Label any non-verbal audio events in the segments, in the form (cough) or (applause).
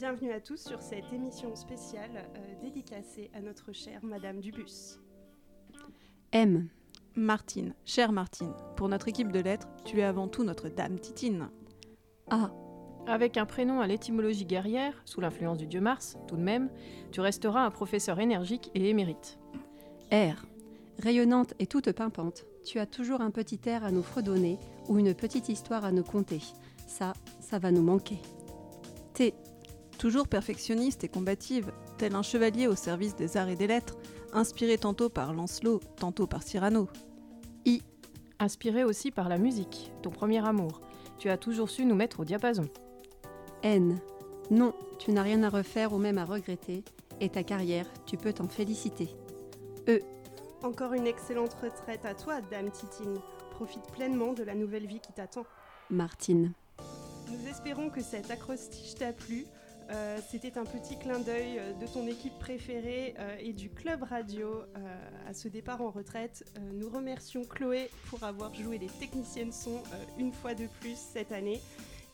Bienvenue à tous sur cette émission spéciale euh, dédicacée à notre chère Madame Dubus. M. Martine, chère Martine, pour notre équipe de lettres, tu es avant tout notre Dame Titine. A. Avec un prénom à l'étymologie guerrière, sous l'influence du dieu Mars, tout de même, tu resteras un professeur énergique et émérite. R. Rayonnante et toute pimpante, tu as toujours un petit air à nous fredonner ou une petite histoire à nous conter. Ça, ça va nous manquer. T. Toujours perfectionniste et combative, tel un chevalier au service des arts et des lettres, inspiré tantôt par Lancelot, tantôt par Cyrano. I. Inspiré aussi par la musique, ton premier amour, tu as toujours su nous mettre au diapason. N. Non, tu n'as rien à refaire ou même à regretter, et ta carrière, tu peux t'en féliciter. E. Encore une excellente retraite à toi, Dame Titine. Profite pleinement de la nouvelle vie qui t'attend. Martine. Nous espérons que cet acrostiche t'a plu. Euh, C'était un petit clin d'œil euh, de ton équipe préférée euh, et du club radio euh, à ce départ en retraite. Euh, nous remercions Chloé pour avoir joué les techniciennes son euh, une fois de plus cette année.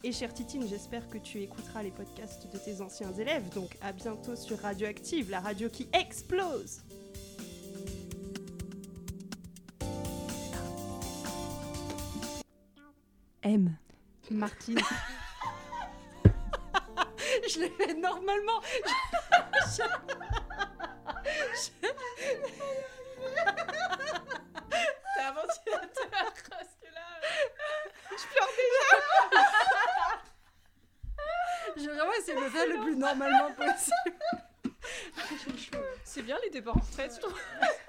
Et chère Titine, j'espère que tu écouteras les podcasts de tes anciens élèves. Donc à bientôt sur Radioactive, la radio qui explose. M. Martine. (laughs) (laughs) Je l'ai fait normalement. T'es un ventilateur, parce que là... J'ai vraiment essayé de le faire le plus normalement possible. C'est bien les départs en retraite, je trouve. (laughs)